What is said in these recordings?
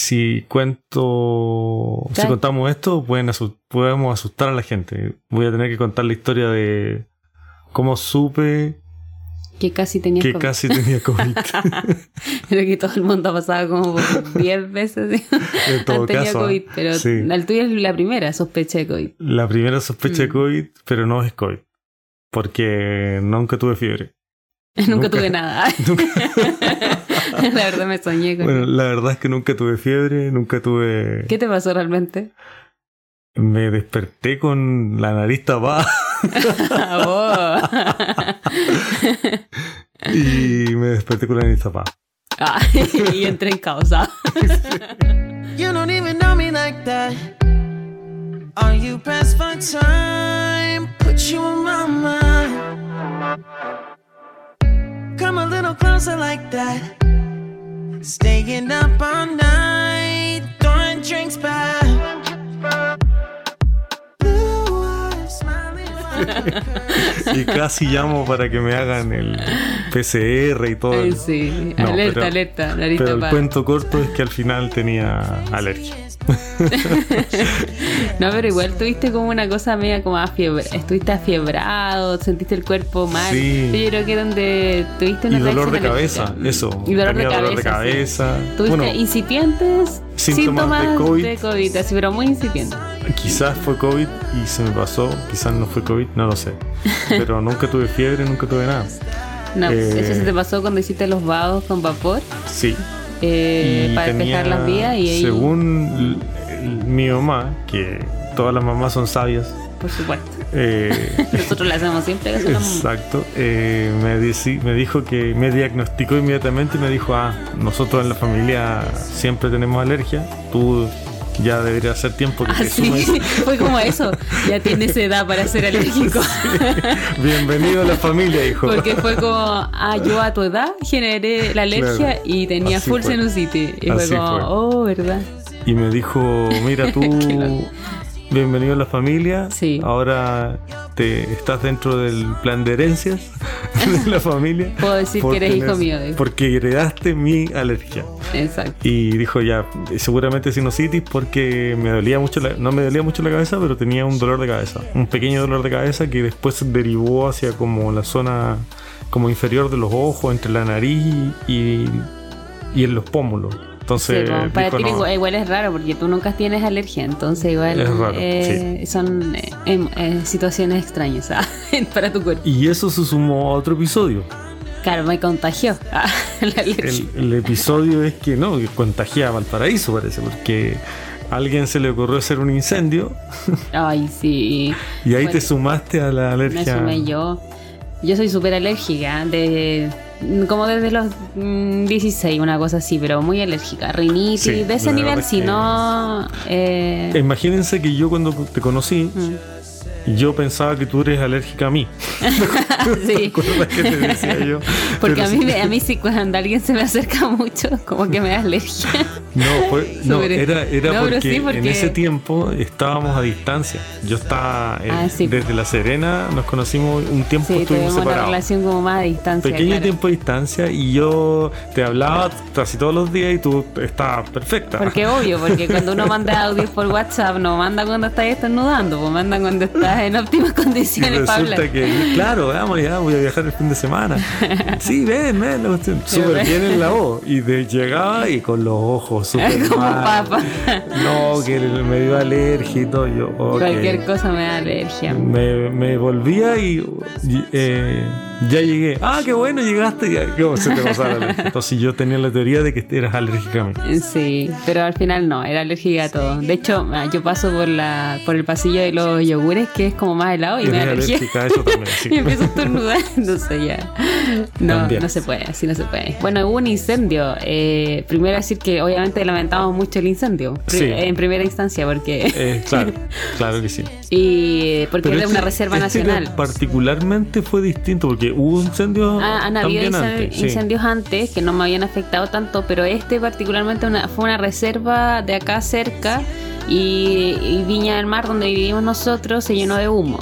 si cuento, si contamos esto, pueden podemos asustar a la gente. Voy a tener que contar la historia de cómo supe Que casi tenía que COVID. casi tenía COVID. Pero que todo el mundo ha pasado como por 10 veces. En todo han tenido caso, COVID. Pero sí. el tuyo es la primera sospecha de COVID. La primera sospecha de Mm. COVID, pero no es COVID. Porque nunca tuve fiebre. Nunca, Nunca. tuve nada. Nunca- la verdad me soñé con bueno, la verdad es que nunca tuve fiebre, nunca tuve... ¿Qué te pasó realmente? Me desperté con la nariz tapada Oh. y me desperté con la nariz tapada. Ah, y entré en causa. You don't even know me like that. Are you pressed for time? Put you on my mind. Come a little closer like that. Staying up all night, throwing drinks back. Y casi llamo para que me hagan el PCR y todo. Ay, sí, No, alerta, pero- alerta, Pero el cuento corto es que al final tenía alergia. No, pero igual tuviste como una cosa media como afiebre. Estuviste afiebrado, sentiste el cuerpo mal. Sí. Yo creo que donde tuviste Y una dolor de cabeza, eso. Y dolor de cabeza. dolor de sí. cabeza. Tuviste Bueno, incipientes síntomas síntomas, de COVID. de COVID, así, pero muy incipientes. quizás fue COVID y se me pasó, quizás no fue COVID, no lo sé. Pero nunca tuve fiebre, nunca tuve nada. No, Eh. eso se te pasó cuando hiciste los vados con vapor Sí. Eh, para despejar las vías y Según mi mamá, que todas las mamás son sabias, por supuesto. eh, Nosotros le hacemos siempre la mamá. Exacto. Eh, me, me dijo que me diagnosticó inmediatamente y me dijo, ah, nosotros en la familia siempre tenemos alergia. Tú ya debería hacer tiempo que Ah, te sí, fue como eso. Ya tienes edad para ser alérgico. Bienvenido a la familia, hijo. Porque fue como, ah, yo a tu edad generé la alergia Claro, y tenía así full fue. sinusitis. Y fue Así como, fue. oh, ¿verdad? Y me dijo, mira tú, bienvenido a la familia. Sí. Ahora te estás dentro del plan de herencias de la familia. Puedo decir que eres hijo mío. Porque heredaste mi alergia. Exacto. Y dijo ya, seguramente sinusitis porque me dolía mucho la- no me dolía mucho la cabeza, pero tenía un dolor de cabeza, un pequeño dolor de cabeza que después derivó hacia como la zona como inferior de los ojos, entre la nariz y, y en los pómulos. Entonces, Sí, para dijo, ti no, igual, igual es raro porque tú nunca tienes alergia, entonces igual Es raro, eh, son eh, em- eh, situaciones extrañas ah, para tu cuerpo. Y eso se sumó a otro episodio. Claro, me contagió ah, la alergia. El, el episodio es que no, que contagié a Valparaíso parece, porque a alguien se le ocurrió hacer un incendio Ay, sí. y ahí Bueno, te sumaste a la Me alergia. sumé yo. Yo soy súper alérgica, de, como desde los mm, 16, una cosa así, pero muy alérgica. Rinitis, Sí, de ese nivel, si no... eh, Imagínense que yo cuando te conocí, mm, yo pensaba que tú eres alérgica a mí. ¿Te sí, que te decía yo? porque Pero a mí, sí- a mí sí cuando alguien se me acerca mucho, como que me da alergia. No, fue- no, era, era No, porque, sí, en ese tiempo estábamos a distancia. Yo estaba en- Ah, sí. desde La Serena, nos conocimos un tiempo, Sí, estuvimos tuvimos una separados. relación como más a distancia. Pequeño claro. tiempo de distancia y yo te hablaba casi todos los días y tú estabas perfecta. Porque obvio, porque cuando uno manda audios por WhatsApp, no manda cuando estás estornudando, pues manda cuando estás en óptimas Y condiciones para resulta que, claro, vamos ya, voy a viajar el fin de semana. Sí, ven, ven, súper bien en la voz. Y de, llegaba y con los ojos Como papa. No, que me dio alergia y todo. Yo. Cualquier cosa me da alergia. Me, me volvía y, y, eh, ya llegué. Ah, qué bueno, llegaste. Ya, ¿Cómo se te pasaba la? Entonces yo tenía la teoría de que eras alérgica a mí. Sí, pero al final no, era alérgica a todo. De hecho, ah, yo paso por la por el pasillo de los yogures, que es como más helado, y me da alergia. alérgica a eso también, sí. y empiezo a estornudar, entonces ya. No, También. no se puede, así no se puede. Bueno, hubo un incendio. Eh, primero decir que obviamente lamentamos mucho el incendio. Sí. En primera instancia, porque. Eh, claro, claro que sí. y porque Pero de una este- reserva este nacional. particularmente fue distinto porque hubo incendios Ah, han habido sí. incendios antes que no me habían afectado tanto, pero este particularmente una- fue una reserva de acá cerca y, y Viña del Mar, donde vivimos nosotros, se llenó de humo.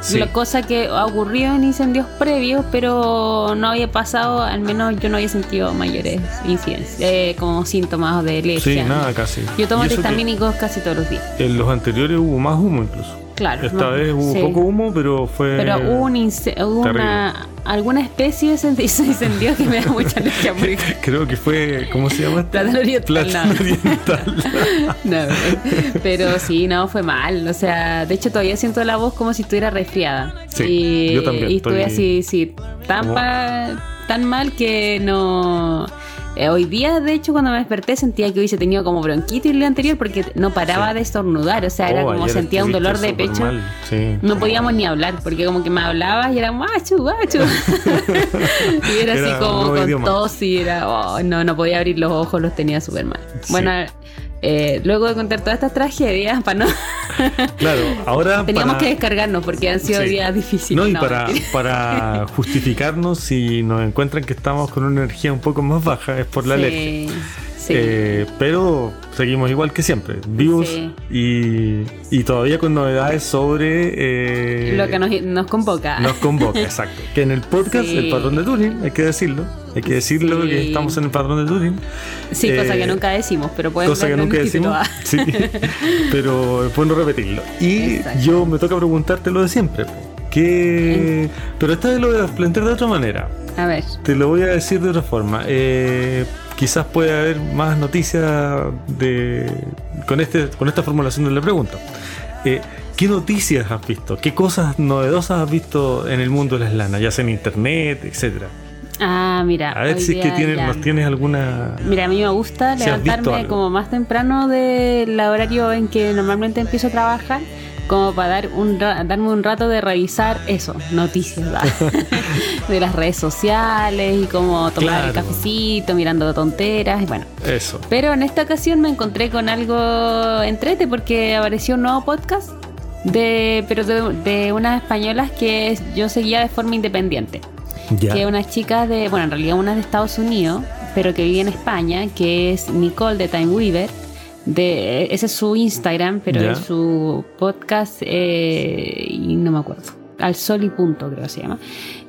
Sí. La cosa que ocurrió en incendios previos, pero no había pasado, al menos yo no había sentido mayores incidencias, eh, como síntomas de Sí, alergia. nada casi. Yo tomo antihistamínicos casi todos los días. En los anteriores hubo más humo incluso. Claro. Esta no, vez hubo sí. poco humo, pero fue. Pero hubo, un una, alguna especie de incen- incendio que me da mucha alergia. porque- Creo que fue. ¿Cómo se llama? Plátano oriental, Plátano no. oriental. No, pero sí, no, fue mal. O sea, de hecho todavía siento la voz como si estuviera resfriada. Sí, y, yo también Y estuve estoy- así, sí, tan, pa- tan mal que no... eh, hoy día, de hecho, cuando me desperté sentía que hubiese tenido como bronquitis el día anterior porque no paraba Sí. de estornudar. O sea, era Oh, como sentía un dolor de pecho. Sí. No podíamos ni hablar porque como que me hablabas y era macho, macho. y era, Era así como con idioma. tos y era, oh, no, no podía abrir los ojos, los tenía súper mal. Bueno, eh, luego de contar todas estas tragedias, para no, Claro, ahora. teníamos para- que descargarnos porque han sido Sí. días difíciles. No, y No, para, para justificarnos, si nos encuentran que estamos con una energía un poco más baja, es por la Sí, alergia. sí. Eh, pero seguimos igual que siempre, vivos Sí. y, y todavía con novedades sobre eh, Lo que nos, nos convoca. nos convoca, exacto. Que en el podcast, Sí. el patrón de Turing, hay que decirlo, hay que decirlo Sí. que estamos en el patrón de Turing. sí, cosa eh, que nunca decimos, pero pueden Cosa que nunca decimos. Sí, pero es bueno repetirlo. Y Exacto. yo me toca preguntarte lo de siempre. Que... Pero esta vez lo voy a plantear de otra manera. A ver, Te lo voy a decir de otra forma. Eh, quizás pueda haber más noticias de con este con esta formulación de la pregunta. Eh, ¿Qué noticias has visto? ¿Qué cosas novedosas has visto en el mundo de las lanas? Ya sea en internet, etcétera. Ah, mira. A ver si es que tienes, ya- nos tienes alguna. Mira, a mí me gusta Si levantarme como más temprano del horario en que normalmente empiezo a trabajar, como para dar un ra- darme un rato de revisar eso, noticias de las redes sociales y como tomar el Claro. cafecito, mirando tonteras y bueno. Eso. Pero en esta ocasión me encontré con algo entrete porque apareció un nuevo podcast de pero de, de unas españolas que yo seguía de forma independiente Que unas chicas de, bueno, en realidad una de Estados Unidos, pero que vive en España, que es Nicole de Time Weaver. De, ese es su Instagram, pero es su podcast, eh, y no me acuerdo. Al sol y punto, creo que se llama.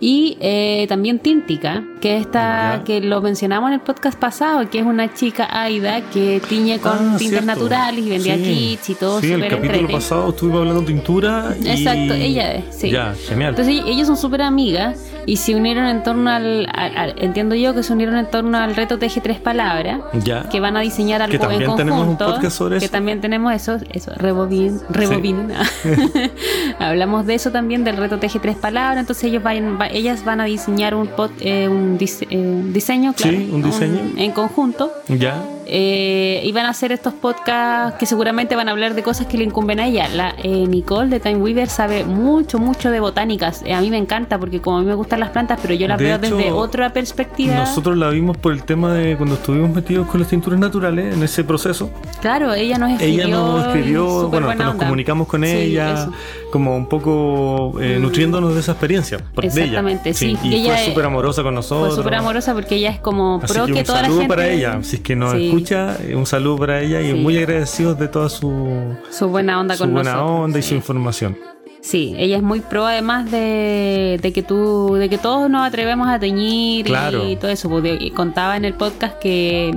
Y eh, también Tíntica, que esta, que lo mencionamos en el podcast pasado, que es una chica Aida que tiñe con Ah, cierto. naturales y vendía Sí. kits y todo Sí, el súper capítulo pasado estuvimos hablando de tintura. y- Exacto, ella es, sí. Ya, genial. Entonces ellos son súper amigas y se unieron en torno al, al- al- Entiendo yo que se unieron en torno al reto Teje Tres Palabras. ya. Que van a diseñar algo Que también en tenemos un conjunto. podcast sobre que eso. también tenemos eso. Eso, rebobin, rebobin. Hablamos de eso también, del reto Teje Tres Palabras. Entonces ellos vayan, va- ellas van a diseñar un, pod- eh, un dise- eh, diseño, Sí, claro, un diseño. en conjunto. Ya. Eh, y van a hacer estos podcasts que seguramente van a hablar de cosas que le incumben a ella. La eh, Nicole de Time Weaver sabe mucho, mucho de botánicas. Eh, a mí me encanta porque como a mí me gustan las plantas, pero yo las De veo hecho, desde otra perspectiva. Nosotros la vimos por el tema de cuando estuvimos metidos con las tinturas naturales en ese proceso. Claro, ella nos escribió. Ella nos escribió, bueno, nos comunicamos con ella, como un poco eh, Mm. nutriéndonos de esa experiencia. de ella. Exactamente, sí. Y, ella fue súper amorosa con nosotros. Fue súper amorosa porque ella es como Así pro que que, un toda la gente. para ella, si es que nos Sí, escucha, eh, un saludo para ella y Sí. muy agradecidos de toda su, Su buena onda su con buena nosotros. onda y sí. su información. Sí, ella es muy pro además de, de que tú, de que todos nos atrevemos a teñir Claro. y todo eso. Porque contaba en el podcast que,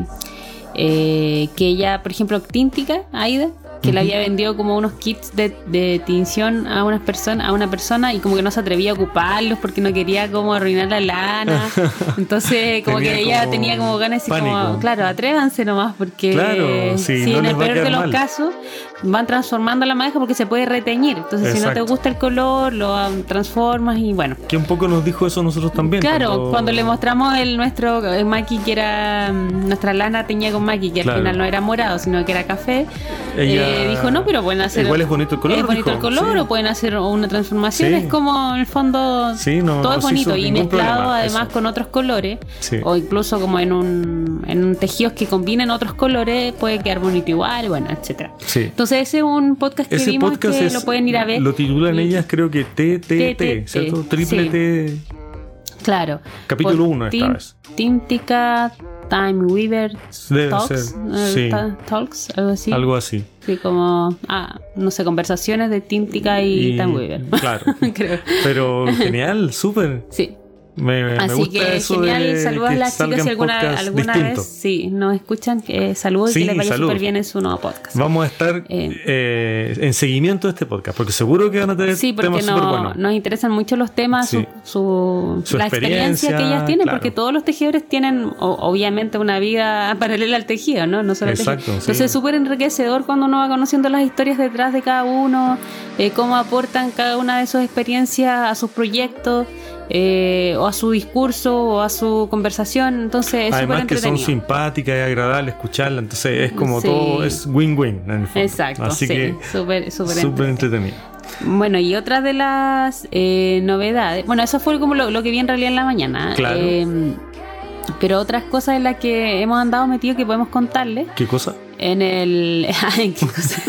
eh, que ella, por ejemplo, Tíntica, Aida, que le había vendido como unos kits de, de tinción a unas personas, a una persona y como que no se atrevía a ocuparlos porque no quería como arruinar la lana. Entonces, como Tenía que ella como tenía como ganas así como, claro, atrévanse nomás porque Claro, sí, si no en el peor de los mal. casos van transformando la madeja porque se puede reteñir. Entonces, si no te Exacto. gusta el color, lo transformas y bueno. Que un poco nos dijo eso nosotros también. Claro, cuando, le mostramos el nuestro el maqui que era mm, nuestra lana teñía con maqui que Claro. al final no era morado sino que era café, Ella- eh, dijo no, pero pueden hacer Igual es bonito el color, es bonito dijo, el color sí. o pueden hacer una transformación, Sí. es como en el fondo Sí, no, todo no es bonito y mezclado problema, además eso. con otros colores o incluso como en un en un tejidos que combinen otros colores puede quedar bonito igual, bueno, etcétera. Sí. Entonces ese es un podcast que Ese vimos podcast que es, lo pueden ir a ver. Lo titulan ellas, creo que TTT, ¿cierto? Triple. T. Claro. Capítulo Por uno esta Tin- vez. Tintica Time Weaver Talks, ser, eh, sí. ta- Talks, algo así. Algo así. Sí, como, ah, no sé, conversaciones de Tintica y, Time Weaver. Claro. Creo. Pero genial, súper. Sí. Me, me Así gusta que eso genial, de saludos a que las chicas si alguna, alguna vez sí, nos escuchan. Eh, saludos Sí, y que les vaya súper bien en su nuevo podcast. Vamos a estar Eh. eh, en seguimiento de este podcast, porque seguro que van a tener Sí, porque temas súper no- buenos. nos interesan mucho los temas, Sí. su, su- Su la experiencia, experiencia, que ellas tienen, claro. porque todos los tejedores tienen o- obviamente una vida paralela al tejido, ¿no? No solo Exacto. Entonces es súper enriquecedor cuando uno va conociendo las historias detrás de cada uno, eh, cómo aportan cada una de sus experiencias a sus proyectos. Eh, o a su discurso o a su conversación entonces es Además que son simpáticas y agradables escucharla, entonces es como Sí. todo, es win-win en el fondo. exacto Así sí, que súper entretenido. entretenido. Bueno, y otra de las eh, novedades, bueno, eso fue como lo, lo que vi en realidad en la mañana. Claro. eh, pero otras cosas en las que hemos andado metidos que podemos contarles ¿Qué cosa? En el... ¿En qué cosa?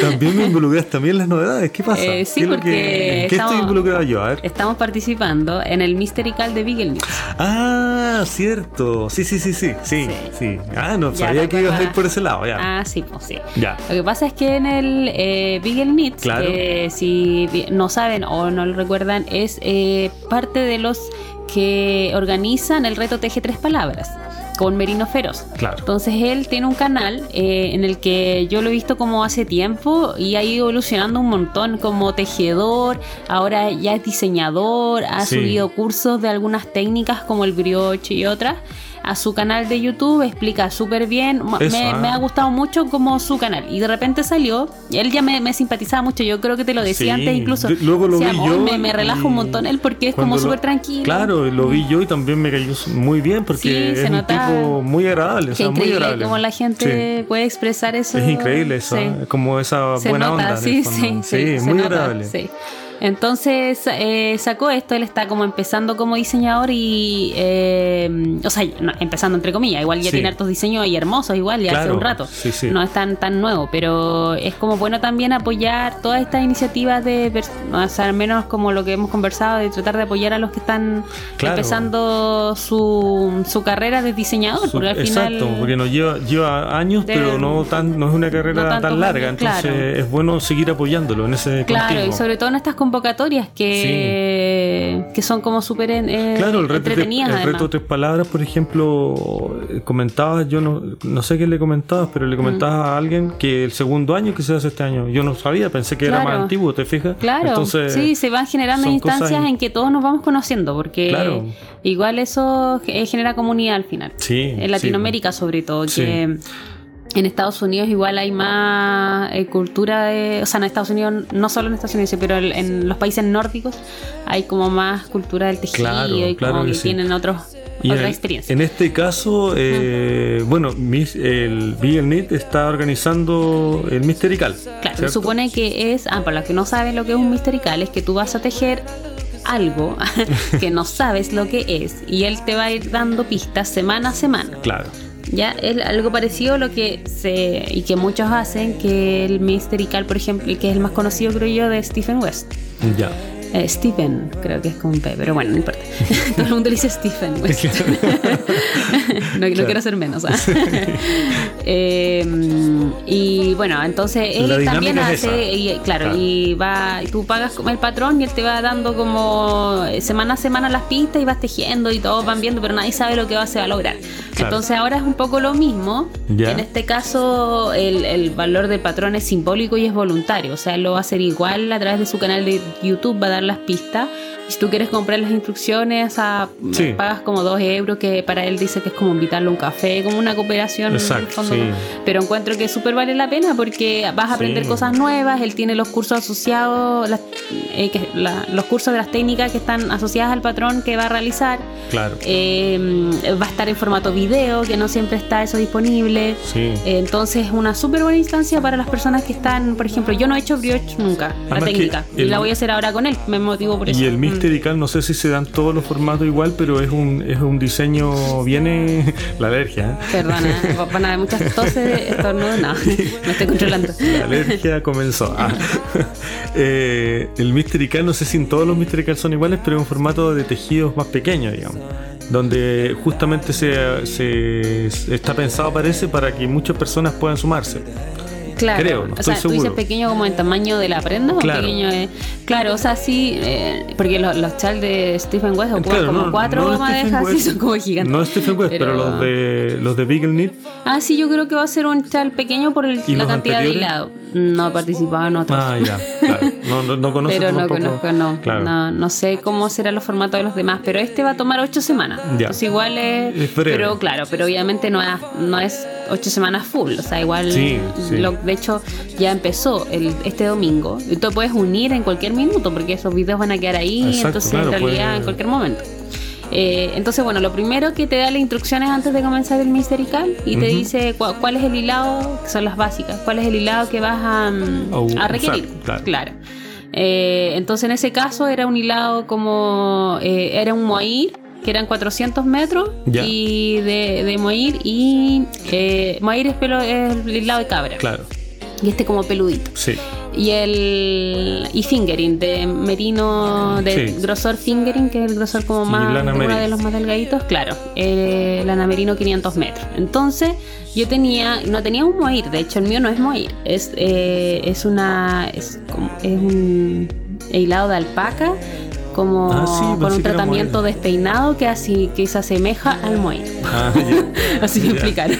También me involucraste también en las novedades. ¿Qué pasa? Eh, sí, ¿Qué es lo porque que- ¿En qué estamos- estoy involucrado yo? A ver. Estamos participando en el Mystery Call de Beagle News. Ah, cierto. Sí, sí, sí, sí. Sí, Sí. sí. Ah, no Ya, sabía que ibas a ir por ese lado, ya. Ah, sí, pues sí. Ya. Lo que pasa es que en el eh, Beagle Knits, Claro. que si no saben o no lo recuerdan, es eh, parte de los que organizan el reto Teje Tres Palabras con Merino Feroz. Claro. Entonces él tiene un canal eh, en el que yo lo he visto como hace tiempo y ha ido evolucionando un montón como tejedor, ahora ya es diseñador, ha Sí. subido cursos de algunas técnicas como el brioche y otras. A su canal de YouTube explica súper bien. Me, Eso, ah. me ha gustado mucho como su canal. Y de repente salió. Él ya me, me simpatizaba mucho. Yo creo que te lo decía Sí, antes incluso. de- luego lo Decía, vi "Oh, yo Me, me relaja un montón él porque es como súper tranquilo. Claro, lo vi yo y también me cayó muy bien porque Sí, es se un tipo muy agradable. o sea, muy increíble agradable. cómo la gente puede expresar eso. Sí. Es increíble eso, Sí. ¿eh? como esa Se buena nota, onda. sí, sí, sí, muy nota, agradable. Entonces eh, sacó esto, él está como empezando como diseñador y, eh, o sea, no, empezando entre comillas, igual ya Sí. tiene hartos diseños y hermosos igual, ya hace un rato, sí, sí. no es tan, tan nuevo, pero es como bueno también apoyar todas estas iniciativas de, o sea, al menos como lo que hemos conversado, de tratar de apoyar a los que están Claro. empezando su, su carrera de diseñador, Su- porque al final... Exacto, porque nos lleva, lleva años, De- pero no tan no es una carrera no tan larga, años, entonces claro. es bueno seguir apoyándolo en ese Claro, y sobre todo en estas convocatorias que, que son como súper eh, Claro, el reto, entretenidas el reto tres palabras, por ejemplo, comentabas, yo no, no sé qué le comentabas, pero le comentabas a alguien que el segundo año que se hace este año, yo no sabía, pensé que era Claro. más antiguo, ¿te fijas? Claro, Entonces, sí, se van generando instancias in- en que todos nos vamos conociendo, porque Claro. igual eso genera comunidad al final. Sí, En sí. Latinoamérica sobre todo, Sí. En Estados Unidos igual hay más eh, cultura de, o sea, en Estados Unidos, no solo en Estados Unidos, pero el- en los países nórdicos hay como más cultura del tejido Claro, y claro como que que sí. tienen otros, Y otra en- experiencia. En este caso, eh, bueno, mis- el Knit está organizando el Mysterical. Claro, se supone que es, ah, para los que no saben lo que es un misterical, es que tú vas a tejer algo que no sabes lo que es y él te va a ir dando pistas semana a semana. Claro. Ya es algo parecido a lo que se y que muchos hacen, que el misterical, por ejemplo, que es el más conocido creo yo de Stephen West. Ya. Eh, Stephen, creo que es con un P, pero bueno, no importa. Todo el mundo le dice Stephen West. no, no quiero ser menos. Eh, y bueno, entonces él La también hace, y, claro, Claro. y va, y tú pagas como el patrón y él te va dando como eh, semana a semana las pistas y vas tejiendo y todos van viendo, pero nadie sabe lo que va, se va a lograr. Claro. Entonces ahora es un poco lo mismo. En este caso, el, el valor del patrón es simbólico y es voluntario. O sea, él lo va a hacer igual a través de su canal de YouTube, va a dar las pistas. Si tú quieres comprar las instrucciones, a, Sí. pagas como dos euros, que para él dice que es como invitarlo a un café, como una cooperación. en el Exacto, fondo. sí. Pero encuentro que súper vale la pena porque vas a aprender Sí. cosas nuevas. Él tiene los cursos asociados, las- eh, que- la- los cursos de las técnicas que están asociadas al patrón que va a realizar. Claro. Eh, va a estar en formato video, que no siempre está eso disponible. Sí. Eh, Entonces es una súper buena instancia para las personas que están, por ejemplo, yo no he hecho brioche nunca, la Además técnica, y la voy a hacer ahora con él. me motivo por eso. Y el Mm. Mysterical, no sé si se dan todos los formatos igual, pero es un, es un diseño, viene la alergia. ¿eh? Perdona, van a haber muchas toses, estornudos, no, me estoy controlando. La alergia comenzó. Ah. Eh, el Mysterical, no sé si en todos los Mysterical son iguales, pero es un formato de tejidos más pequeño, digamos. Donde justamente se, se- está pensado, parece, para que muchas personas puedan sumarse. Claro, Creo, no o sea, estoy tú dices seguro. pequeño como en tamaño de la prenda Claro. o pequeño de... Claro, o sea, sí, eh, porque los, los chals de Stephen West ocupan Claro, como no- cuatro no madejas y West. son como gigantes. No Stephen West, pero, los de los de Beagle Knit, Ah, sí, yo creo que va a ser un chal pequeño por el- ¿Y la cantidad de hilado. No en otros. Ah, ya, claro. No, no, no conozco pero no conozco, no. Claro. no. no sé cómo serán los formatos de los demás, pero este va a tomar ocho semanas. Ya. Entonces igual es... Es breve. pero claro, pero obviamente no es, no es ocho semanas full. O sea, igual... Sí, sí. lo- de hecho, ya empezó el, este domingo. Y tú puedes unir en cualquier minuto porque esos videos van a quedar ahí. Exacto, entonces, claro, en realidad, puede- en cualquier momento. Eh, entonces, bueno, lo primero que te da las instrucciones antes de comenzar el Mysterical y te dice cu- cuál es el hilado, que son las básicas, cuál es el hilado que vas a, mm, A requerir. claro. Eh, entonces, en ese caso, era un hilado como. eh, era un moir, que eran 400 metros Ya. y de, de moir. Y eh, moir es, pelo, es el hilado de cabra. Claro, Y este como peludito. sí. Y el y fingering de merino de Sí. grosor fingering, que es el grosor como Sí, más uno merino. de los más delgaditos, claro, eh, lana merino 500 metros. Entonces yo tenía, no tenía un moir, de hecho el mío no es moir, es, eh, es una, es, como- es un hilado de alpaca como Ah, sí, con un tratamiento despeinado que así que se asemeja al moir. Ah, ya. Así me Ya. explicaron.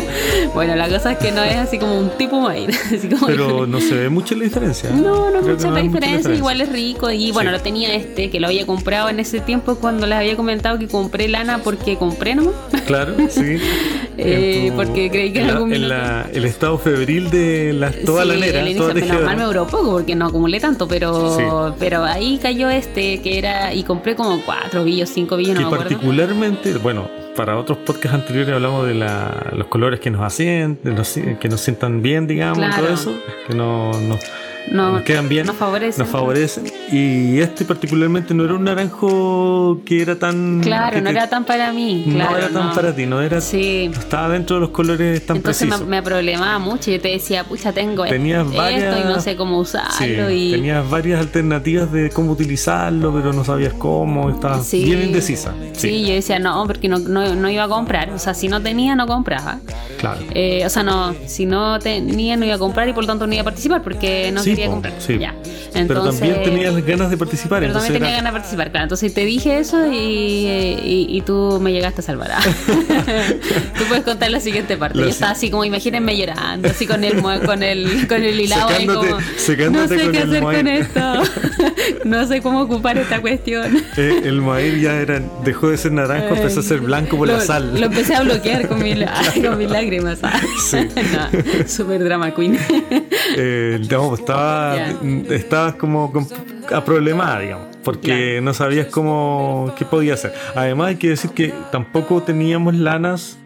bueno, la cosa es que no es así como un tipo como Pero no se ve mucho la diferencia. no, no mucha que la hay mucha diferencia, igual es rico. Y bueno, Sí. lo tenía este, que lo había comprado en ese tiempo cuando les había comentado que compré lana porque compré nomás. Claro, sí. Eh, tu- porque creí que en la- algún en la- el estado febril de la, toda Sí, la nera, al inicio, toda menos mal me duró poco porque no acumulé tanto, pero, pero ahí cayó este que era, y compré como cuatro billos, cinco billos, no que me acuerdo. particularmente, bueno, para otros podcasts anteriores hablamos de la- los colores que nos hacen, de los- que nos sientan bien, digamos, Claro. todo eso, que no, no- No, nos quedan bien, nos favorecen. nos favorecen. Y este particularmente no era un naranjo que era tan... Claro, no te- era tan para mí. no era tan no. para ti, no era... Sí. no estaba dentro de los colores tan Entonces me, precisos. me problemaba mucho. Yo te decía, pucha, tengo Tenías esto varias- y no sé cómo usarlo. Sí, y... tenías varias alternativas de cómo utilizarlo, pero no sabías cómo, estabas Sí. bien indecisa. Sí. yo decía, no, porque no, no, no iba a comprar. O sea, si no tenía, no compraba. claro. Eh, o sea, no, si no tenía, no iba a comprar y por lo tanto no iba a participar porque no Sí, quería comprar. sí. Ya. pero Entonces, también tenías ganas de participar. pero también tenía era- ganas de participar, claro. Entonces te dije eso y, y, y tú me llegaste a salvar. tú puedes contar la siguiente parte. La Yo si- estaba así como, imagínense llorando, así con el, con el, con el hilado ahí como, secándote no sé qué hacer moai". con esto. no sé cómo ocupar esta cuestión. Eh, el maíz ya era, dejó de ser naranjo, empezó a ser blanco por lo, la sal. Lo empecé a bloquear con, mi, con mis lágrimas. Sí. no, super drama queen. Eh, digamos, pues, estaba, Ya. estabas como con- problemada, digamos, porque no sabías cómo qué podía hacer. Además hay que decir que tampoco teníamos lanas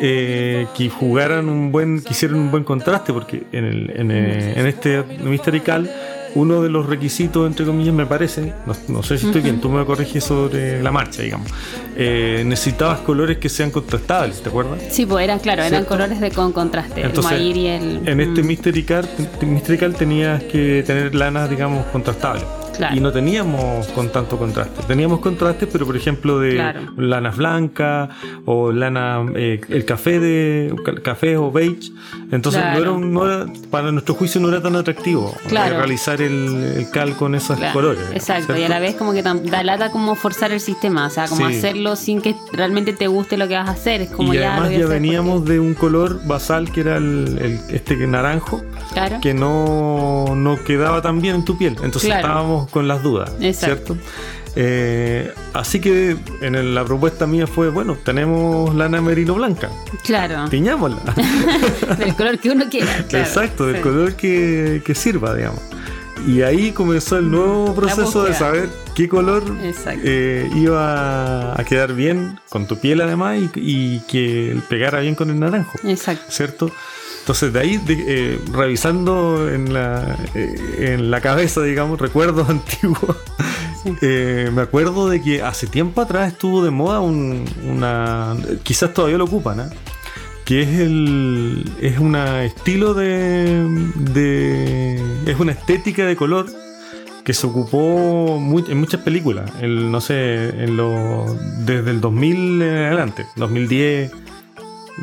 eh, que jugaran un buen, que hicieran un buen contraste, porque en, el, en, eh, en este Mysterical uno de los requisitos, entre comillas, me parece, no, no sé si estoy bien, tú me corriges sobre la marcha, digamos, eh, necesitabas colores que sean contrastables, ¿te acuerdas? Sí, pues eran, claro, eran colores de con contraste. Entonces, el y el. En este mm, Mysterical, Mysterical tenías que tener lanas, digamos, contrastables. Claro. Y no teníamos con tanto contraste. Teníamos contrastes, pero por ejemplo de Claro. lanas blancas o lana, eh, el café de ca- café o beige. Entonces Claro. no era, un- no era- para nuestro juicio no era tan atractivo eh, Claro. realizar el, el cal con esos claro, colores. Exacto, y a la vez como que da lata como forzar el sistema, o sea, como Sí. hacerlo sin que realmente te guste lo que vas a hacer. Es como y ya. además ya veníamos de un color basal que era el, el- este naranjo que no, no quedaba tan bien en tu piel. Entonces estábamos con las dudas, Exacto. ¿cierto? Eh, así que en el- la propuesta mía fue, bueno, tenemos lana merino blanca, Claro. tiñámosla. Del color que uno quiera. claro. Exacto, del Sí. color que, que sirva, digamos. Y ahí comenzó el nuevo proceso de saber qué color eh, iba a quedar bien con tu piel además y, y que pegara bien con el naranjo. Exacto. ¿cierto? Entonces de ahí, de- eh, revisando en la, eh, en la cabeza, digamos, recuerdos antiguos, Eh, me acuerdo de que hace tiempo atrás estuvo de moda un- una... Quizás todavía lo ocupan, ¿eh? Que es el... Es un estilo de, de... Es una estética de color que se ocupó en muchas películas, el, no sé, en lo, desde el 2000 en adelante, 2010,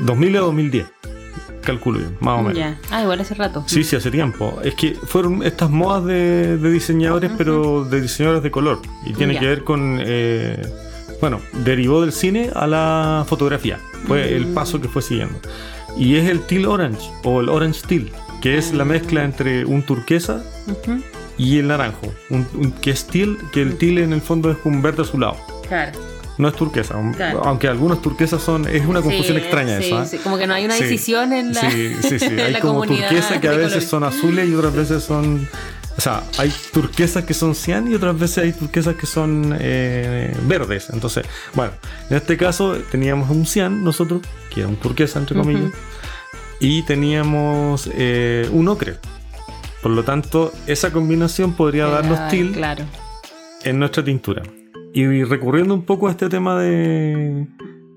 2000 a 2010, calculo yo, más o menos. Ya. Ah, igual hace rato. Sí, sí, hace tiempo. Es que fueron estas modas de, de diseñadores, pero de diseñadores de color. Y tiene Ya. que ver con. eh, bueno, derivó del cine a la fotografía. Fue el Mm. paso que fue siguiendo. Y es el teal orange, o el orange teal, que es la mezcla entre un turquesa y el naranjo. Un, un- que es teal, que el teal en el fondo es un verde azulado. Claro. No es turquesa, Claro. aunque algunas turquesas son. Es una confusión Sí, extraña sí. ¿ah? sí, Como que no hay una decisión en la, Sí, sí, sí. Hay la como turquesas que a veces son azules y otras veces son. O sea, hay turquesas que son cian y otras veces hay turquesas que son eh, verdes. Entonces, bueno, en este caso teníamos un cian, nosotros, que era un turquesa, entre comillas, y teníamos eh, un ocre. Por lo tanto, esa combinación podría Era- darnos teal Claro. en nuestra tintura. Y recurriendo un poco a este tema de,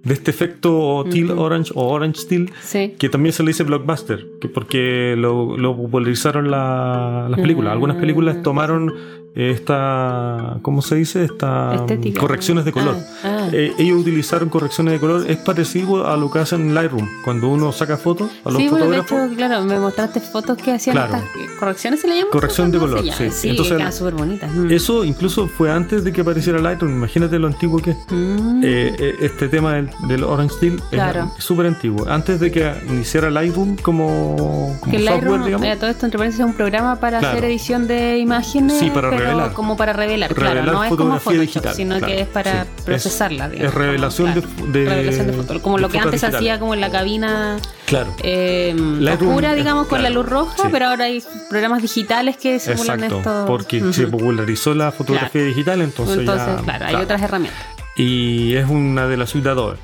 de este efecto teal orange o orange teal, Sí. que también se le dice blockbuster, que porque lo, lo popularizaron la- las películas. Algunas películas tomaron esta, ¿cómo se dice? Esta Estética. correcciones de color. Ah, ah. Eh, ellos utilizaron correcciones de color. Es parecido a lo que hacen en Lightroom, cuando uno saca fotos a los Sí, bueno, fotógrafos. hecho, claro, me mostraste fotos que hacían Claro. estas correcciones, ¿se le llaman? Corrección de ¿Cómo se color, sí. Sí, Entonces, súper bonitas. Mm. Eso incluso fue antes de que apareciera Lightroom. Imagínate lo antiguo que es. Mm. Eh, eh, este tema del, del Orange Steel Claro. es súper antiguo. Antes de que iniciara Lightroom como, como que software, Lightroom, digamos. eh, todo esto entre paréntesis es un programa para Claro. hacer edición de imágenes, Sí, para revelar. como para revelar, claro, no es como Photoshop, digital, sino claro. que es para Sí. procesarla. Es- digamos, es revelación claro. de- de- revelación de fotos, como de lo que antes se digitales. hacía como en la cabina Claro. eh, Lightroom, oscura, digamos, con la luz roja, sí. pero ahora hay programas digitales que simulan Exacto. esto. Porque se popularizó la fotografía digital, entonces, Entonces, ya. claro, hay otras herramientas. y es una de las Adobe.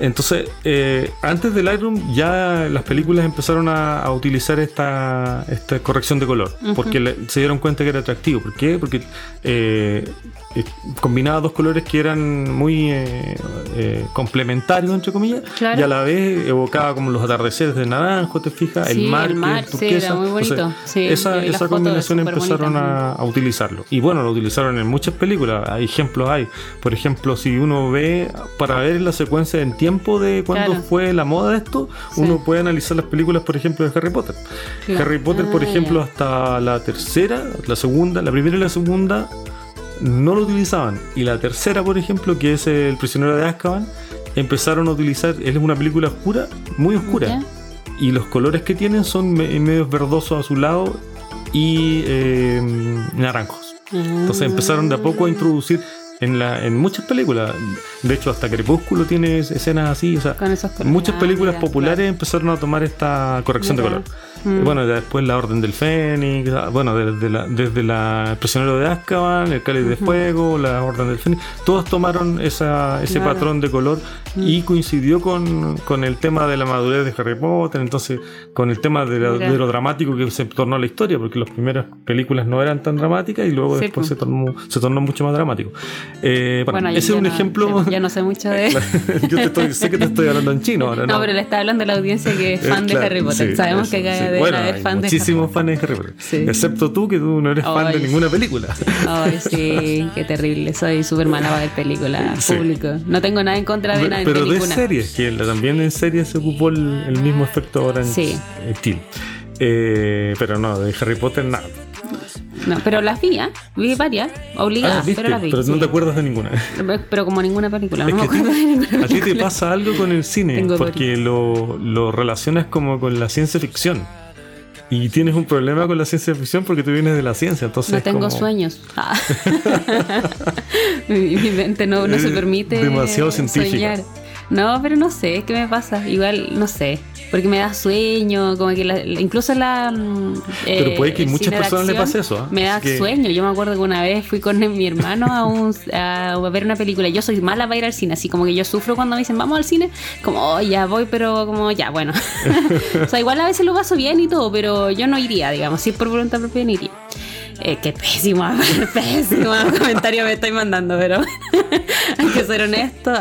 Entonces, eh, antes de Lightroom ya las películas empezaron a, a utilizar esta, esta corrección de color, porque le- se dieron cuenta que era atractivo. ¿Por qué? Porque eh, eh, combinaba dos colores que eran muy eh, complementarios, entre comillas, Claro. y a la vez evocaba como los atardeceres de naranjo, ¿te fijas? Sí, el mar, el mar, sí, era muy bonito. Entonces, Sí, esa esa combinación empezaron a utilizarlo. Y bueno, lo utilizaron en muchas películas. Hay ejemplos, hay. Por ejemplo, si uno ve, para ver la secuencia en tiempo de cuándo Claro. fue la moda de esto, Sí. uno puede analizar las películas, por ejemplo, de Harry Potter. Claro. Harry Potter, por Ah, ejemplo, hasta la tercera, la segunda, la primera y la segunda no lo utilizaban. Y la tercera, por ejemplo, que es El prisionero de Azkaban, empezaron a utilizar, es una película oscura, muy oscura. Y los colores que tienen son me- medios verdosos azulados y eh, naranjos. Entonces empezaron de a poco a introducir en, la, en muchas películas. De hecho, hasta Crepúsculo tiene escenas así. O sea, Con esos colores. muchas películas populares empezaron a tomar esta corrección Mira. de color. Mm. Bueno, ya después la Orden del Fénix, ah, bueno, desde la, desde la El prisionero de Azkaban, el Cáliz de Fuego, la Orden del Fénix, todos tomaron esa, ese Claro. patrón de color y coincidió con, con el tema de la madurez de Harry Potter, entonces con el tema de, la- de lo dramático que se tornó la historia, porque las primeras películas no eran tan dramáticas y luego Sí, después se tornó, se tornó mucho más dramático. Eh, bueno, Bueno, yo ese es un no- ejemplo... Ya no sé mucho de. Yo te estoy, sé que te estoy hablando en chino ahora, ¿no? No, pero le está hablando a la audiencia que es fan Eh, de claro, Harry Potter. sí, Sabemos eso, que acá. Deben Bueno, haber hay fans de muchísimos fans de Harry Potter. Sí. Excepto tú, que tú no eres fan de ninguna película. Ay, sí, qué terrible. Soy súper mala para ver películas Sí. público. No tengo nada en contra de, nada, Pero de series, que también en series se ocupó el, el mismo efecto orange Sí. eh, teal. Eh, pero no, de Harry Potter nada. No, pero las vi, ¿ah? Vi varias, obligadas, Ah, pero las vi. no sí. te acuerdas de ninguna. Pero como ninguna película, no Es me que acuerdo de ninguna a ti te pasa algo con el cine, Tengo porque lo, lo relacionas como con la ciencia ficción. Y tienes un problema con la ciencia ficción porque tú vienes de la ciencia, entonces No tengo como- sueños. Ah. mi, mi mente no, no se permite demasiado científica. soñar. No, pero no sé, ¿qué me pasa? Igual, no sé. Porque me da sueño, como que la- incluso la. mm, Pero eh, puede que a el muchas personas le pase eso, ¿ah? Me da que- sueño. Yo me acuerdo que una vez fui con mi hermano a, un, a ver una película. Yo soy mala para ir al cine, así como que yo sufro cuando me dicen vamos al cine. Como, oh, ya voy, pero como, ya, bueno. o sea, igual a veces lo paso bien y todo, pero yo no iría, digamos. Si es por voluntad propia, no iría. Eh, qué pésimo, pésimo comentario me estoy mandando, pero hay que ser honesto.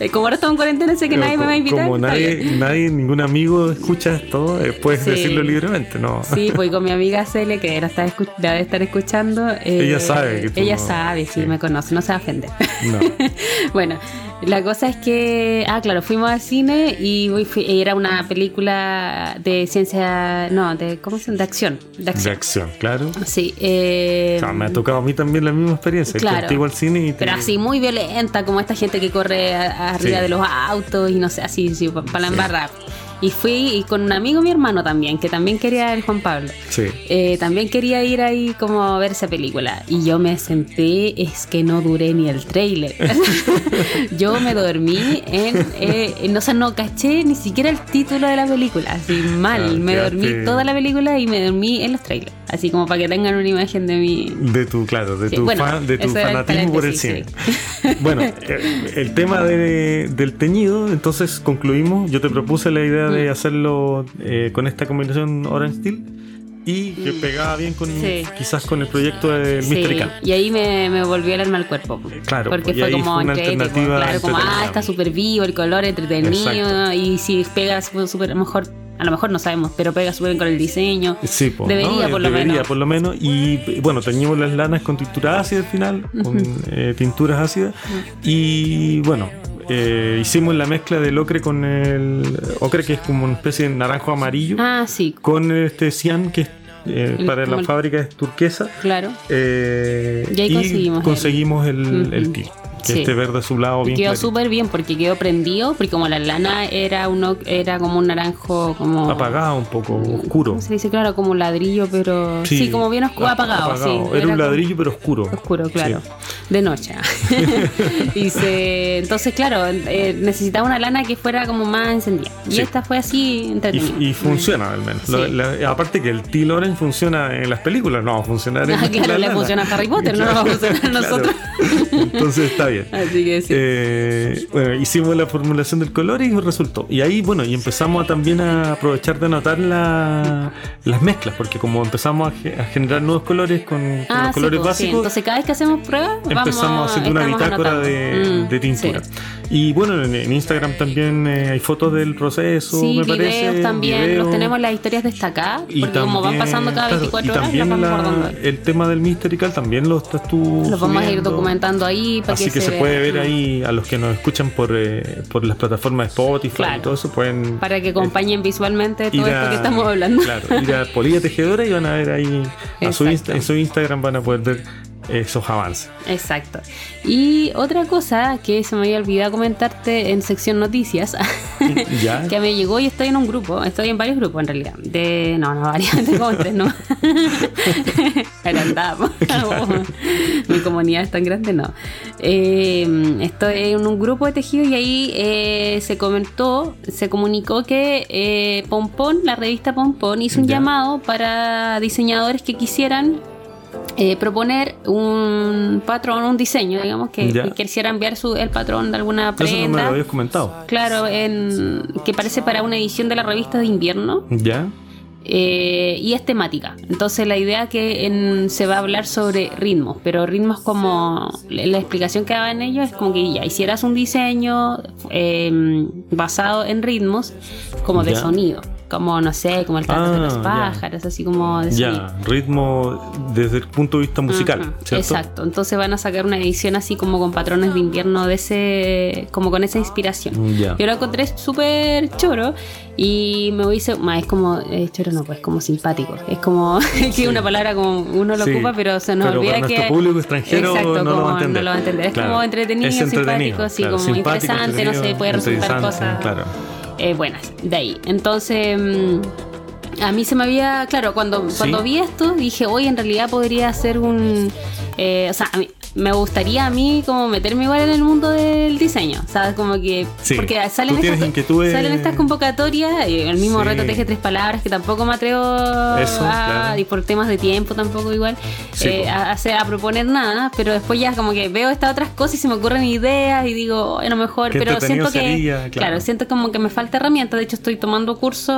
Eh, como ahora estamos en cuarentena, sé que nadie me va a invitar. Como nadie, nadie, ningún amigo escucha esto, eh, puedes Sí. decirlo libremente, ¿no? Sí, pues con mi amiga Cele, que la, está debe estar escuchando. eh, Ella sabe que tú Ella no- sabe, sí, sí. me conoce, no se va a ofender. No. bueno, la cosa es que, ah, claro, fuimos al cine y fui- era una película de ciencia, no, de, ¿cómo se llama? De acción, de De acción. claro. Sí, eh, O sea, me ha tocado a mí también la misma experiencia. Claro. contigo al cine y te- pero así muy violenta, como esta gente que corre a- arriba Sí. de los autos y no sé, así, sí, para la embarrar. Y fui y con un amigo, mi hermano también, que también quería el Juan Pablo. Sí. Eh, también quería ir ahí como a ver esa película. Y yo me senté, es que no duré ni el trailer. yo me dormí en, eh, en- O sea, no caché ni siquiera el título de la película. Así mal. Ah, me dormí quedaste- toda la película y me dormí en los trailers. Así como para que tengan una imagen de mí. De tu, claro, de Sí, tu, bueno, fan- de tu el fanatismo por el cine. bueno, eh, el tema de- del teñido, entonces concluimos. Yo te propuse la idea de hacerlo eh, con esta combinación Orange Steel y que pegaba bien con Sí. quizás con el proyecto de Sí, Mystery y ahí me, me volvió el alma al cuerpo. Claro, porque fue como fue una alternativa claro, como, ah, está súper vivo, el color entretenido, Exacto. y si pega súper, mejor, a lo mejor no sabemos, pero pega súper bien con el diseño. Sí, po, Debería, ¿no? por lo Debería, menos. por lo menos. Y bueno, teñimos las lanas con tintura ácida al final, con eh, tinturas ácidas. Y bueno, eh, hicimos la mezcla del ocre con el ocre, que es como una especie de naranjo amarillo, Ah, sí, con este cian, que es, eh, El- para la el- fábrica es turquesa. claro. eh, Y ahí conseguimos el- conseguimos el, el, Ujú. til, que Sí. este verde azulado Y bien quedó clarito. súper bien porque quedó prendido, porque como la lana era uno era como un naranjo como apagado un poco, oscuro. ¿Cómo se dice? Claro, como un ladrillo, pero sí, como bien oscuro, ap- apagado, sí. Era, un como- ladrillo pero oscuro. Oscuro, claro. Sí. De noche. y se, entonces, claro, eh, necesitaba una lana que fuera como más encendida. Y Sí. esta fue así entretenida. Y, y funciona al menos. Sí. Lo- la- aparte que el Teal Orange funciona en las películas, no va a funcionar en Ah, claro, la le lana. funciona a Harry Potter, no nos va a funcionar a Claro. nosotros. Entonces está bien. Así que sí. Eh, bueno, hicimos la formulación del color y resultó. Y ahí, bueno, y empezamos a también a aprovechar de anotar la- las mezclas, porque como empezamos a, ge- a generar nuevos colores con, con Ah, los sí, colores pues, sí. básicos, Entonces, cada vez que hacemos pruebas, empezamos vamos, haciendo una bitácora anotando. de, Mm, de tintura. sí. Y bueno, en, en Instagram también eh, hay fotos del proceso, Sí, me videos parece. también. videos. Los tenemos las historias destacadas. Y porque como van también, pasando cada claro, 24 y horas, las también vamos la- el tema del Mysterical también lo estás tú Los vamos a ir subiendo. documentando ahí para Así que, que, se, vea. puede ver ahí a los que nos escuchan por, eh, por las plataformas de Spotify Claro. y todo eso pueden Para que acompañen visualmente todo ir esto a- que estamos hablando. Claro, ir a Polilla Tejedora y van a ver ahí a su en su Instagram van a poder ver esos avances. Exacto. Y otra cosa que se me había olvidado comentarte en sección noticias, ¿Ya? que me llegó y estoy en un grupo, estoy en varios grupos en realidad. De, no, no, varios, de tres, no. Agrandamos. Mi comunidad es tan grande, no. Eh, estoy en un grupo de tejido y ahí eh, se comentó, se comunicó que eh, Pompón, la revista Pompón, hizo un Ya. llamado para diseñadores que quisieran eh, proponer un patrón, un diseño, digamos, que, quisiera enviar su, el patrón de alguna Eso no me prenda. lo habías comentado. Claro, en, que parece para una edición de la revista de invierno ¿Ya? eh, y es temática. Entonces la idea que en- se va a hablar sobre ritmos, pero ritmos como la la explicación que daban ellos es como que ya hicieras un diseño eh, basado en ritmos como de Ya. sonido, como no sé, como el canto de Ah, los ya. pájaros, así como de. Ya, ritmo desde el punto de vista musical. Exacto. Entonces van a sacar una edición así como con patrones de invierno de ese, como con esa inspiración. Ya. Yo lo encontré súper choro y me hice, ma, es como, eh, choro no, pues como simpático. Es como, que una palabra como uno lo Sí, ocupa, pero se nos pero olvida para que... público extranjero Exacto, no lo va a entender. no lo va a entender. Es Claro. como entretenido, Es entretenido, simpático, así como simpático, interesante, no sé, puede resultar cosas Claro. Eh, buenas de ahí. Entonces, mm, a mí se me había, claro, cuando, Sí. cuando vi esto, dije, hoy en realidad podría ser un, eh, o sea, a mí, me gustaría a mí como meterme igual en el mundo del diseño, ¿sabes? Como que... Sí. Porque salen estas, inquietudes- salen estas convocatorias, y el mismo Sí. reto teje tres palabras, que tampoco me atrevo Eso, a... claro. Y por temas de tiempo tampoco igual, Sí, eh, a, proponer nada, pero después ya como que veo estas otras cosas y se me ocurren ideas y digo, "Ay, a lo mejor, Qué pero siento que... sería, claro. claro, siento como que me falta herramienta, de hecho estoy tomando cursos,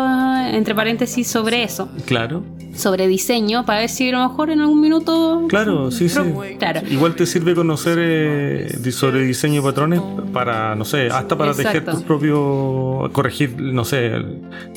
entre paréntesis, sobre eso Claro, sobre diseño para ver si a lo mejor en algún minuto. claro, sí, sí. Claro. Igual te sirve conocer eh, sobre diseño de patrones para, no sé, hasta para tejer tus propios, corregir, no sé,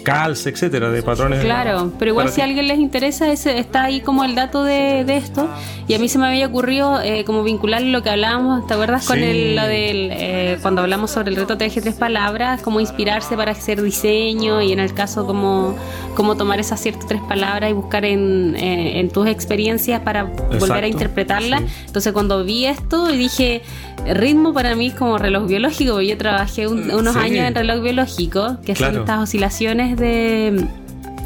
calce, etcétera, de patrones. Claro, pero igual si a alguien les interesa, ese, está ahí como el dato de, de esto. Y a mí se me había ocurrido eh, como vincular lo que hablábamos, ¿te acuerdas? Con Sí. el, lo del, eh, cuando hablamos sobre el reto TG tres palabras, como inspirarse para hacer diseño y en el caso como, como tomar esas ciertas tres palabras y buscar en, en tus experiencias para volver a interpretarlas. sí. Entonces cuando vi esto y dije, ritmo para mí es como reloj biológico, porque yo trabajé un- unos Sí. años en reloj biológico, que son Claro. estas oscilaciones de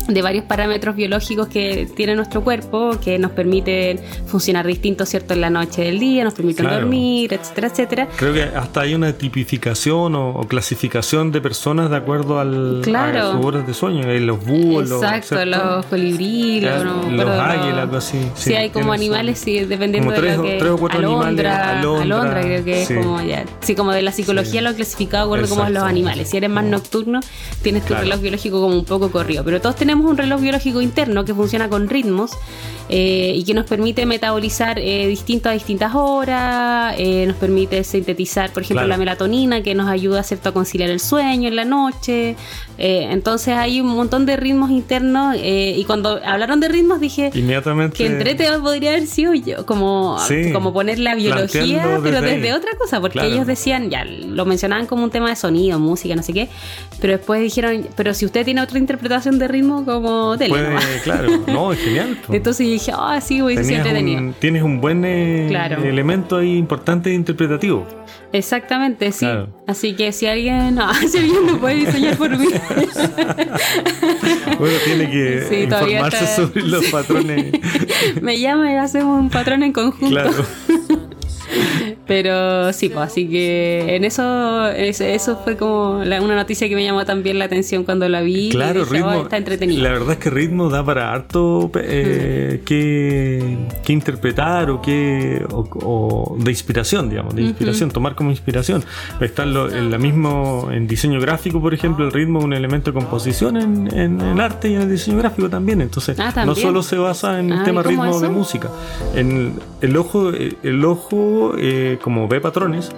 de varios parámetros biológicos que tiene nuestro cuerpo que nos permiten funcionar distinto cierto en la noche del día nos permiten Claro. dormir etcétera etcétera Creo que hasta hay una tipificación o, o clasificación de personas de acuerdo al, Claro. a sus horas de sueño. Hay los búhos, los- exacto los colibrí los, Claro, no los águilas, algo así, sí, sí, hay como animales sí dependiendo como tres de lo que tres o cuatro animales, alondra, alondra, alondra, creo que sí. es como ya sí como de la psicología lo clasificado de acuerdo como los animales si eres más nocturno tienes tu Claro. reloj biológico como un poco corrido pero todos tenemos un reloj biológico interno que funciona con ritmos eh, y que nos permite metabolizar eh, distinto a distintas horas, eh, nos permite sintetizar, por ejemplo, Claro. la melatonina que nos ayuda ¿cierto? a conciliar el sueño en la noche. Eh, entonces hay un montón de ritmos internos y cuando hablaron de ritmos dije Inmediatamente. que entrete podría haber sido yo, como, Sí. como poner la biología, pero desde ahí. otra cosa, porque Claro. ellos decían, ya lo mencionaban como un tema de sonido, música, no sé qué, pero después dijeron, pero si usted tiene otra interpretación de ritmo, como tele. Puede, nomás". claro, no, es genial. po. Entonces dije, ah, sí, voy a entretenido. un, tienes un buen eh, Claro. elemento ahí importante interpretativo. Exactamente, sí. Claro. Así que si alguien, no, si alguien lo puede diseñar por mí. Bueno, tiene que Sí, informarse está- sobre los patrones. Me llama y hacemos un patrón en conjunto. claro. Pero sí, pues así que en eso, es- eso fue como la- una noticia que me llamó también la atención cuando la vi. Claro, dije, "Oh, ritmo. está entretenido. La verdad es que ritmo da para harto eh, que, que interpretar o que o, o de inspiración, digamos, de inspiración, tomar como inspiración. Está en, lo- en la mismo en diseño gráfico, por ejemplo, el ritmo es un elemento de composición en, en el arte y en el diseño gráfico también. Entonces, Ah, no ¿también? solo se basa en el Ah, tema ¿y cómo ritmo de eso? música. En el ojo, eh, el ojo eh, como ve patrones,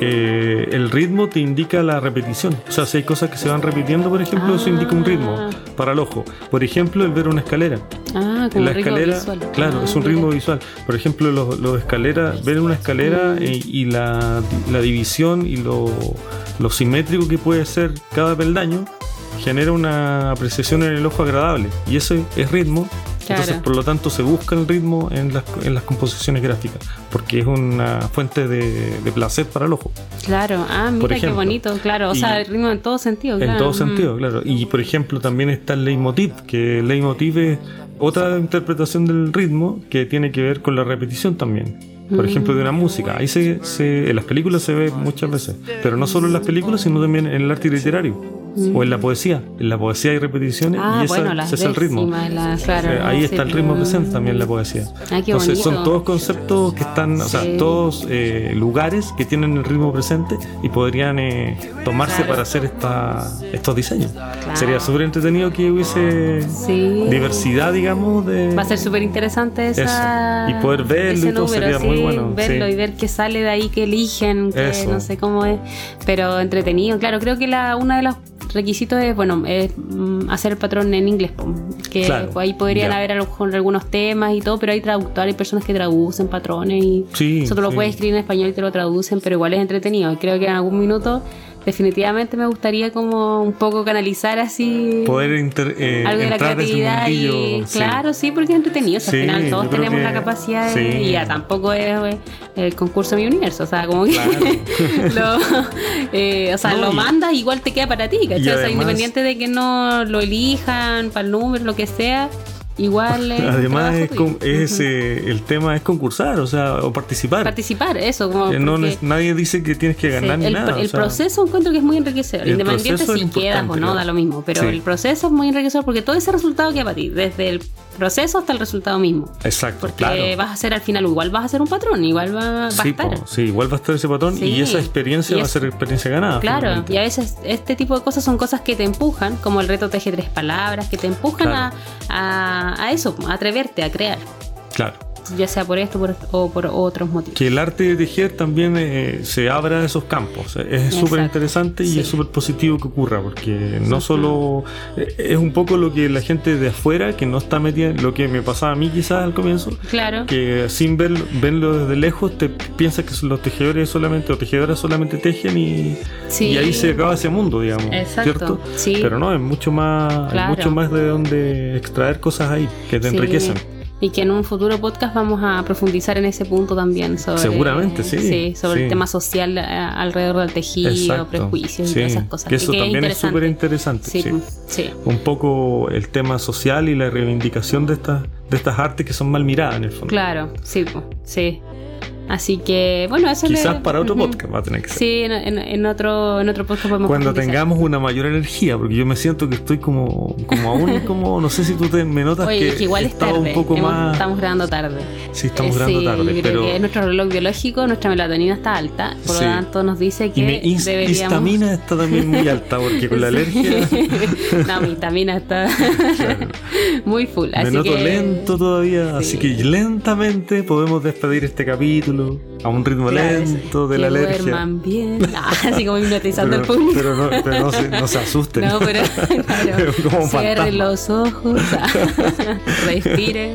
eh, el ritmo te indica la repetición. O sea, si hay cosas que se van repitiendo, por ejemplo, eso indica un ritmo Ah. para el ojo. Por ejemplo, el ver una escalera. Ah, como la escalera, visual. claro, Ah, es un mira. ritmo visual. Por ejemplo, los, los escaleras, ver una escalera eh, y la, la división y lo, lo simétrico que puede ser cada peldaño genera una apreciación en el ojo agradable. Y eso es ritmo. Entonces, por lo tanto, se busca el ritmo en las, en las composiciones gráficas, porque es una fuente de, de placer para el ojo. Claro, ah, mira qué bonito, claro. O Y- sea, el ritmo en todo sentido, En todo Mm. sentido, claro. Y por ejemplo, también está el leitmotiv, que el leitmotiv es otra interpretación del ritmo que tiene que ver con la repetición también. Por Mm. ejemplo, de una música. Ahí se, se- en las películas se ve muchas veces, pero no solo en las películas, sino también en el arte literario o en la poesía. En la poesía hay repeticiones Mm. Ah, y esa- bueno, las ese es el ritmo. décimas, las- claro, Eh, ahí sí, está el ritmo mm. presente también en la poesía. Ah, Entonces son bonito. todos conceptos que están, o sea, Sí. todos eh, lugares que tienen el ritmo presente y podrían eh, tomarse Claro. para hacer esta, estos diseños. Sería súper entretenido que hubiese Sí. diversidad, digamos, de... Va a ser súper interesante esa, Eso. Y poder verlo y todo sería muy bueno, Verlo sí. y ver qué sale de ahí, qué eligen, que Eso. no sé cómo es. Pero entretenido, claro. Creo que la uno de los requisitos es, bueno, es mm, hacer el patrón en inglés. Que Claro, pues, ahí podrían ya. haber algunos temas y todo, pero hay traductores, hay personas que traducen patrones y Sí, eso tú lo sí. puedes escribir en español y te lo traducen, pero igual es entretenido. Y creo que en algún minuto definitivamente me gustaría como un poco canalizar así Poder inter- eh, algo de la creatividad y sí. claro sí porque es entretenido o sea, Sí, al final todos tenemos que- la capacidad de, sí. y ya tampoco es eh, el concurso de mi universo o sea como que Claro. lo, eh, o sea No, lo mandas igual te queda para ti ¿cachai? O sea, independiente de que no lo elijan para el número lo que sea igual Además, es, con- es, eh, el tema es concursar, o sea, o participar. participar, eso, como no, nadie dice que tienes que Sí, ganar ni el, nada. el o sea, proceso encuentro que es muy enriquecedor. Independiente si quedas o no, da lo mismo. Pero Sí. el proceso es muy enriquecedor porque todo ese resultado queda para ti, desde el proceso hasta el resultado mismo. Exacto, Porque claro. vas a ser al final, igual vas a ser un patrón, igual va, va a estar. po, sí, igual va a estar ese patrón y esa experiencia Y va a ser experiencia ganada. Claro, finalmente. y a veces este tipo de cosas son cosas que te empujan, como el reto teje tres palabras, que te empujan Claro. a, a, a eso, atreverte, a crear, Claro. ya sea por esto por- o por otros motivos. Que el arte de tejer también eh, se abra a esos campos. Es súper interesante y Sí. es súper positivo que ocurra, porque no solo eh, es un poco lo que la gente de afuera, que no está metida, lo que me pasaba a mí quizás al comienzo, Claro, que sin verlo, verlo desde lejos te piensas que los tejedores solamente o tejedoras solamente tejen y, Sí. y ahí se acaba ese mundo, digamos, Exacto, ¿cierto? sí. Pero no, es mucho más, hay Claro. mucho más de donde extraer cosas ahí que te enriquecen. Y que en un futuro podcast vamos a profundizar en ese punto también. Sobre, Seguramente, sí, sobre sí. el tema social eh, alrededor del tejido, Exacto. prejuicios y todas esas cosas. Que eso también es súper interesante. Sí, sí. Un poco el tema social y la reivindicación de estas, de estas artes que son mal miradas en el fondo. Claro, sí, po, sí. Así que, bueno, eso Quizás le- para otro Ujú. podcast va a tener que ser. Sí, en, en- en otro, en otro podcast podemos Cuando tengamos una mayor energía, porque yo me siento que estoy como, como aún, como, no sé si tú te, me notas Oye, que, es que igual es estaba tarde. un poco hemos- más. Estamos grabando tarde. Sí, estamos Eh, grabando sí, tarde, pero. que es nuestro reloj biológico, nuestra melatonina está alta, por Sí. lo tanto nos dice que Y mi ins- deberíamos... histamina está también muy alta, porque con la alergia no, mi vitamina está Claro. muy full. me Así noto que, lento todavía, así Sí. que lentamente podemos despedir este capítulo a un ritmo Claro, lento de que la alergia. duerman bien. Ah, así como hipnotizando al público. pero no, pero no se, no se asusten. No, pero claro, Como cierren los ojos, respiren.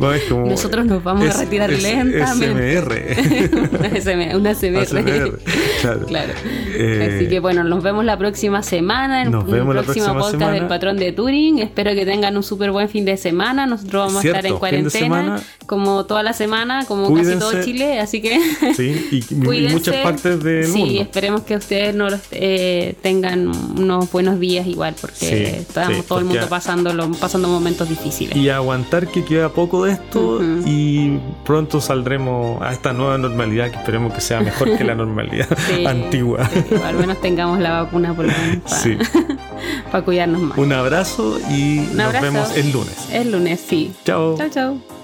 No, es como- Nosotros nos vamos es- a retirar es lentamente. SMR. una SM, una CMR. ASMR, claro. Claro. Eh, Así que bueno, nos vemos la próxima semana en Nos vemos la próximo próxima podcast semana. del patrón de Turing. Espero que tengan un súper buen fin de semana. Nosotros vamos a estar en cuarentena como toda la semana, como casi todo Cuídense. Así que Sí, y, y muchas partes del sí, mundo. esperemos que ustedes no los, eh, tengan unos buenos días igual, porque Sí, estamos sí, todo el mundo pasándolo, pasando momentos difíciles. Y aguantar que queda poco de esto y pronto saldremos a esta nueva normalidad que esperemos que sea mejor que la normalidad Sí, antigua. sí, al menos tengamos la vacuna por lo menos para, Sí. para cuidarnos más. Un abrazo y Un nos vemos el lunes. El lunes, sí. Chao. Chao, chao.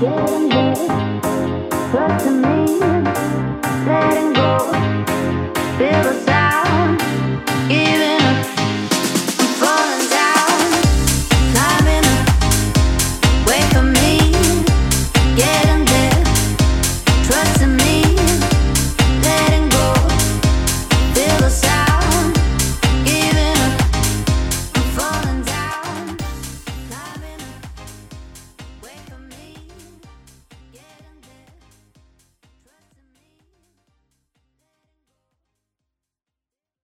But to me,